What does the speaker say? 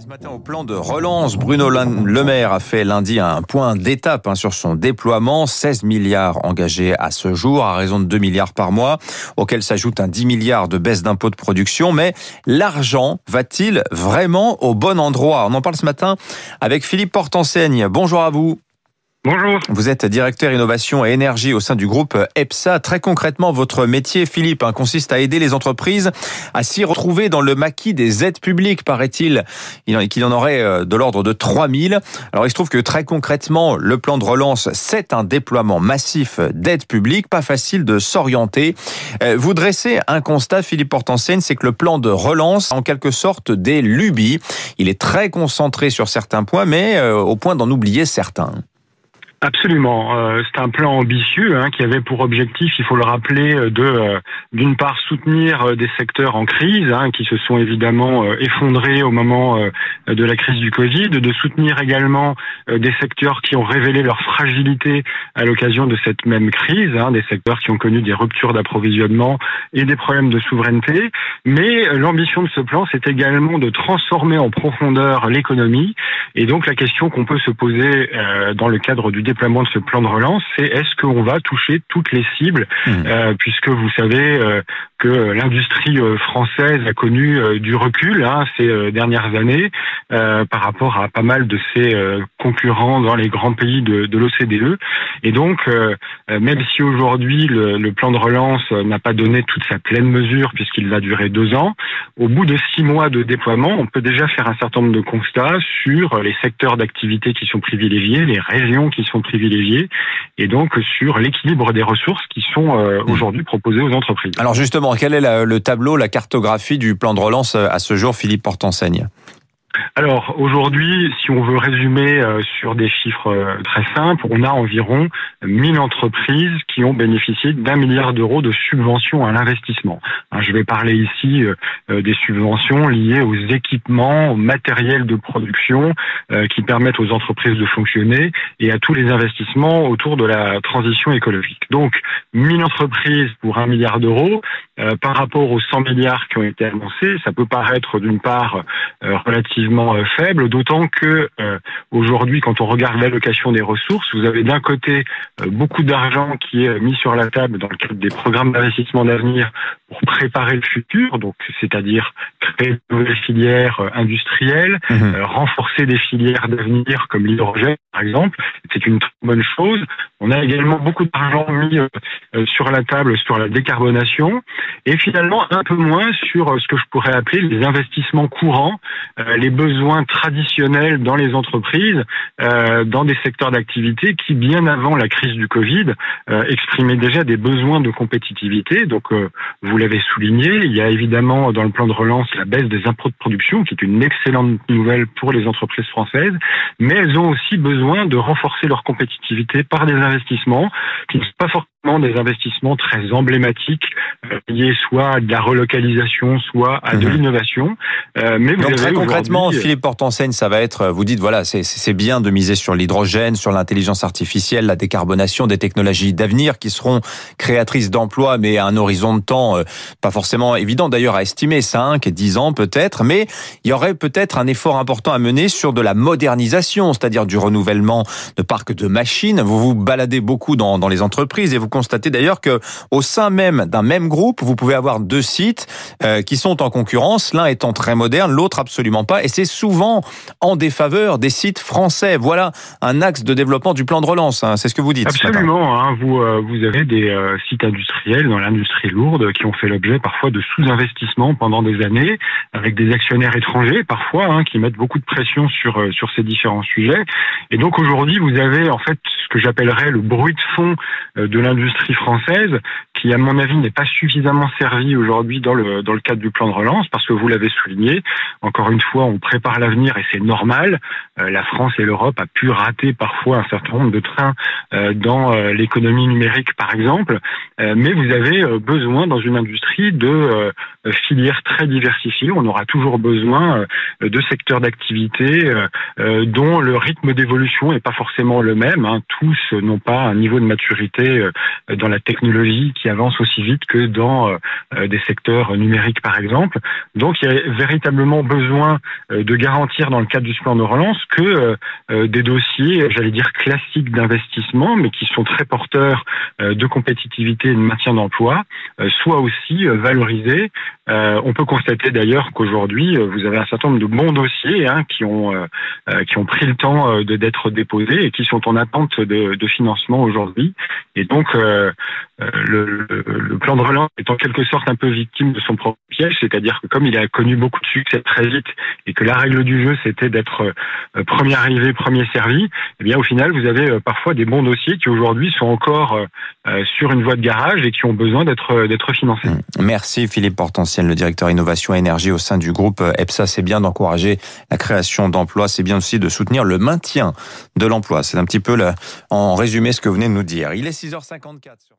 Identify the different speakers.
Speaker 1: Ce matin au plan de relance, Bruno Le Maire a fait lundi un point d'étape hein, sur son déploiement. 16 milliards engagés à ce jour à raison de 2 milliards par mois, auquel s'ajoute un 10 milliards de baisse d'impôts de production. Mais l'argent va-t-il vraiment au bon endroit? On en parle ce matin avec Philippe Portenseigne. Bonjour à vous.
Speaker 2: Bonjour.
Speaker 1: Vous êtes directeur innovation et énergie au sein du groupe EPSA. Très concrètement, votre métier, Philippe, hein, consiste à aider les entreprises à s'y retrouver dans le maquis des aides publiques, paraît-il, qu'il en aurait euh, de l'ordre de 3000. Alors, il se trouve que très concrètement, le plan de relance, c'est un déploiement massif d'aides publiques. Pas facile de s'orienter. Euh, vous dressez un constat, Philippe Portenseigne, c'est que le plan de relance, en quelque sorte, des lubies. Il est très concentré sur certains points, mais euh, au point d'en oublier certains.
Speaker 2: Absolument. Euh, c'est un plan ambitieux hein, qui avait pour objectif, il faut le rappeler, euh, de euh, d'une part soutenir des secteurs en crise, hein, qui se sont évidemment effondrés au moment de la crise du Covid, de soutenir également des secteurs qui ont révélé leur fragilité à l'occasion de cette même crise, hein, des secteurs qui ont connu des ruptures d'approvisionnement et des problèmes de souveraineté. Mais l'ambition de ce plan, c'est également de transformer en profondeur l'économie. Et donc la question qu'on peut se poser dans le cadre du déploiement de ce plan de relance, c'est est-ce qu'on va toucher toutes les cibles, mmh. euh, puisque vous savez euh, que l'industrie euh, française a connu du recul hein, ces dernières années par rapport à pas mal de ses concurrents dans les grands pays de, de l'OCDE. Et donc, même si aujourd'hui le, le, plan de relance n'a pas donné toute sa pleine mesure, puisqu'il va durer deux ans, au bout de six mois de déploiement, on peut déjà faire un certain nombre de constats sur les secteurs d'activité qui sont privilégiés, les régions qui sont privilégiés et donc sur l'équilibre des ressources qui sont euh, mmh. aujourd'hui proposées aux entreprises.
Speaker 1: Alors justement, quel est le tableau, la cartographie du plan de relance euh, à ce jour, Philippe Portenseigne
Speaker 2: alors aujourd'hui, si on veut résumer euh, sur des chiffres euh, très simples, on a environ 1000 entreprises qui ont bénéficié d'un milliard d'euros de subventions à l'investissement. Hein, je vais parler ici euh, des subventions liées aux équipements, au matériel de production qui permettent aux entreprises de fonctionner et à tous les investissements autour de la transition écologique. Donc 1000 entreprises pour un milliard d'euros par rapport aux 100 milliards qui ont été annoncés, ça peut paraître d'une part relativement euh, faible, d'autant que euh, aujourd'hui, quand on regarde l'allocation des ressources, vous avez d'un côté euh, beaucoup d'argent qui est mis sur la table dans le cadre des programmes d'investissement d'avenir pour préparer le futur, donc c'est-à-dire créer de nouvelles filières industrielles, mmh. renforcer des filières d'avenir comme l'hydrogène par exemple, c'est une très bonne chose. On a également beaucoup d'argent mis sur la table sur la décarbonation et finalement un peu moins sur ce que je pourrais appeler les investissements courants, les besoins traditionnels dans les entreprises, euh, dans des secteurs d'activité qui, bien avant la crise du Covid, euh, exprimaient déjà des besoins de compétitivité. Donc, euh, vous l'avez souligné, il y a évidemment dans le plan de relance la baisse des impôts de production, qui est une excellente nouvelle pour les entreprises françaises, mais elles ont aussi besoin de renforcer leur compétitivité par des investissements qui ne sont pas forcément des investissements très emblématiques euh, liés soit à de la relocalisation, soit à de mhm. l'innovation.
Speaker 1: Euh, mais Donc très concrètement, Philippe Portenseigne, ça va être, vous dites voilà, c'est bien de miser sur l'hydrogène, sur l'intelligence artificielle, la décarbonation, des technologies d'avenir qui seront créatrices d'emplois, mais à un horizon de temps euh, pas forcément évident d'ailleurs à estimer, 5 et 10 ans peut-être, mais il y aurait peut-être un effort important à mener sur de la modernisation, c'est-à-dire du renouvellement de parcs de machines. Vous vous baladez beaucoup dans, dans les entreprises et vous constatez d'ailleurs que au sein même d'un même groupe, vous pouvez avoir deux sites euh, qui sont en concurrence, l'un étant très moderne, l'autre absolument pas, et c'est souvent en défaveur des sites français. Voilà un axe de développement du plan de relance. Hein. C'est ce que vous dites.
Speaker 2: Absolument. Hein. vous euh, vous avez des euh, sites industriels dans l'industrie lourde qui ont fait l'objet parfois de sous-investissements pendant des années, avec des actionnaires étrangers parfois hein, qui mettent beaucoup de pression sur sur ces différents sujets. Et donc aujourd'hui, vous avez en fait ce que j'appellerais le bruit de fond de l'industrie l'industrie française qui, à mon avis, n'est pas suffisamment servie aujourd'hui dans le, dans le cadre du plan de relance, parce que vous l'avez souligné, encore une fois, on prépare l'avenir et c'est normal. Euh, la France et l'Europe a pu rater parfois un certain nombre de trains euh, dans euh, l'économie numérique, par exemple, mais vous avez besoin dans une industrie de filières très diversifiées. On aura toujours besoin de secteurs d'activité dont le rythme d'évolution n'est pas forcément le même. Hein. Tous n'ont pas un niveau de maturité dans la technologie qui avance aussi vite que dans des secteurs numériques par exemple. Donc il y a véritablement besoin de garantir dans le cadre du plan de relance que des dossiers, j'allais dire classiques d'investissement, mais qui sont très porteurs de compétitivité et de maintien d'emploi, soient aussi valorisés. On peut constater d'ailleurs qu'aujourd'hui, vous avez un certain nombre de bons dossiers hein, qui ont qui ont pris le temps d'être déposés et qui sont en attente de, de financement aujourd'hui. Et donc, euh, euh, le, plan de relance est en quelque sorte un peu victime de son propre piège, c'est-à-dire que comme il a connu beaucoup de succès très vite et que la règle du jeu c'était d'être euh, premier arrivé, premier servi, eh bien au final vous avez parfois des bons dossiers qui aujourd'hui sont encore sur une voie de garage et qui ont besoin d'être financés. Mmh.
Speaker 1: Merci Philippe Portanciel, le directeur innovation et énergie au sein du groupe EPSA. C'est bien d'encourager la création d'emplois, c'est bien aussi de soutenir le maintien de l'emploi. C'est un petit peu en résumé ce que vous venez de nous dire. Il est 6h54.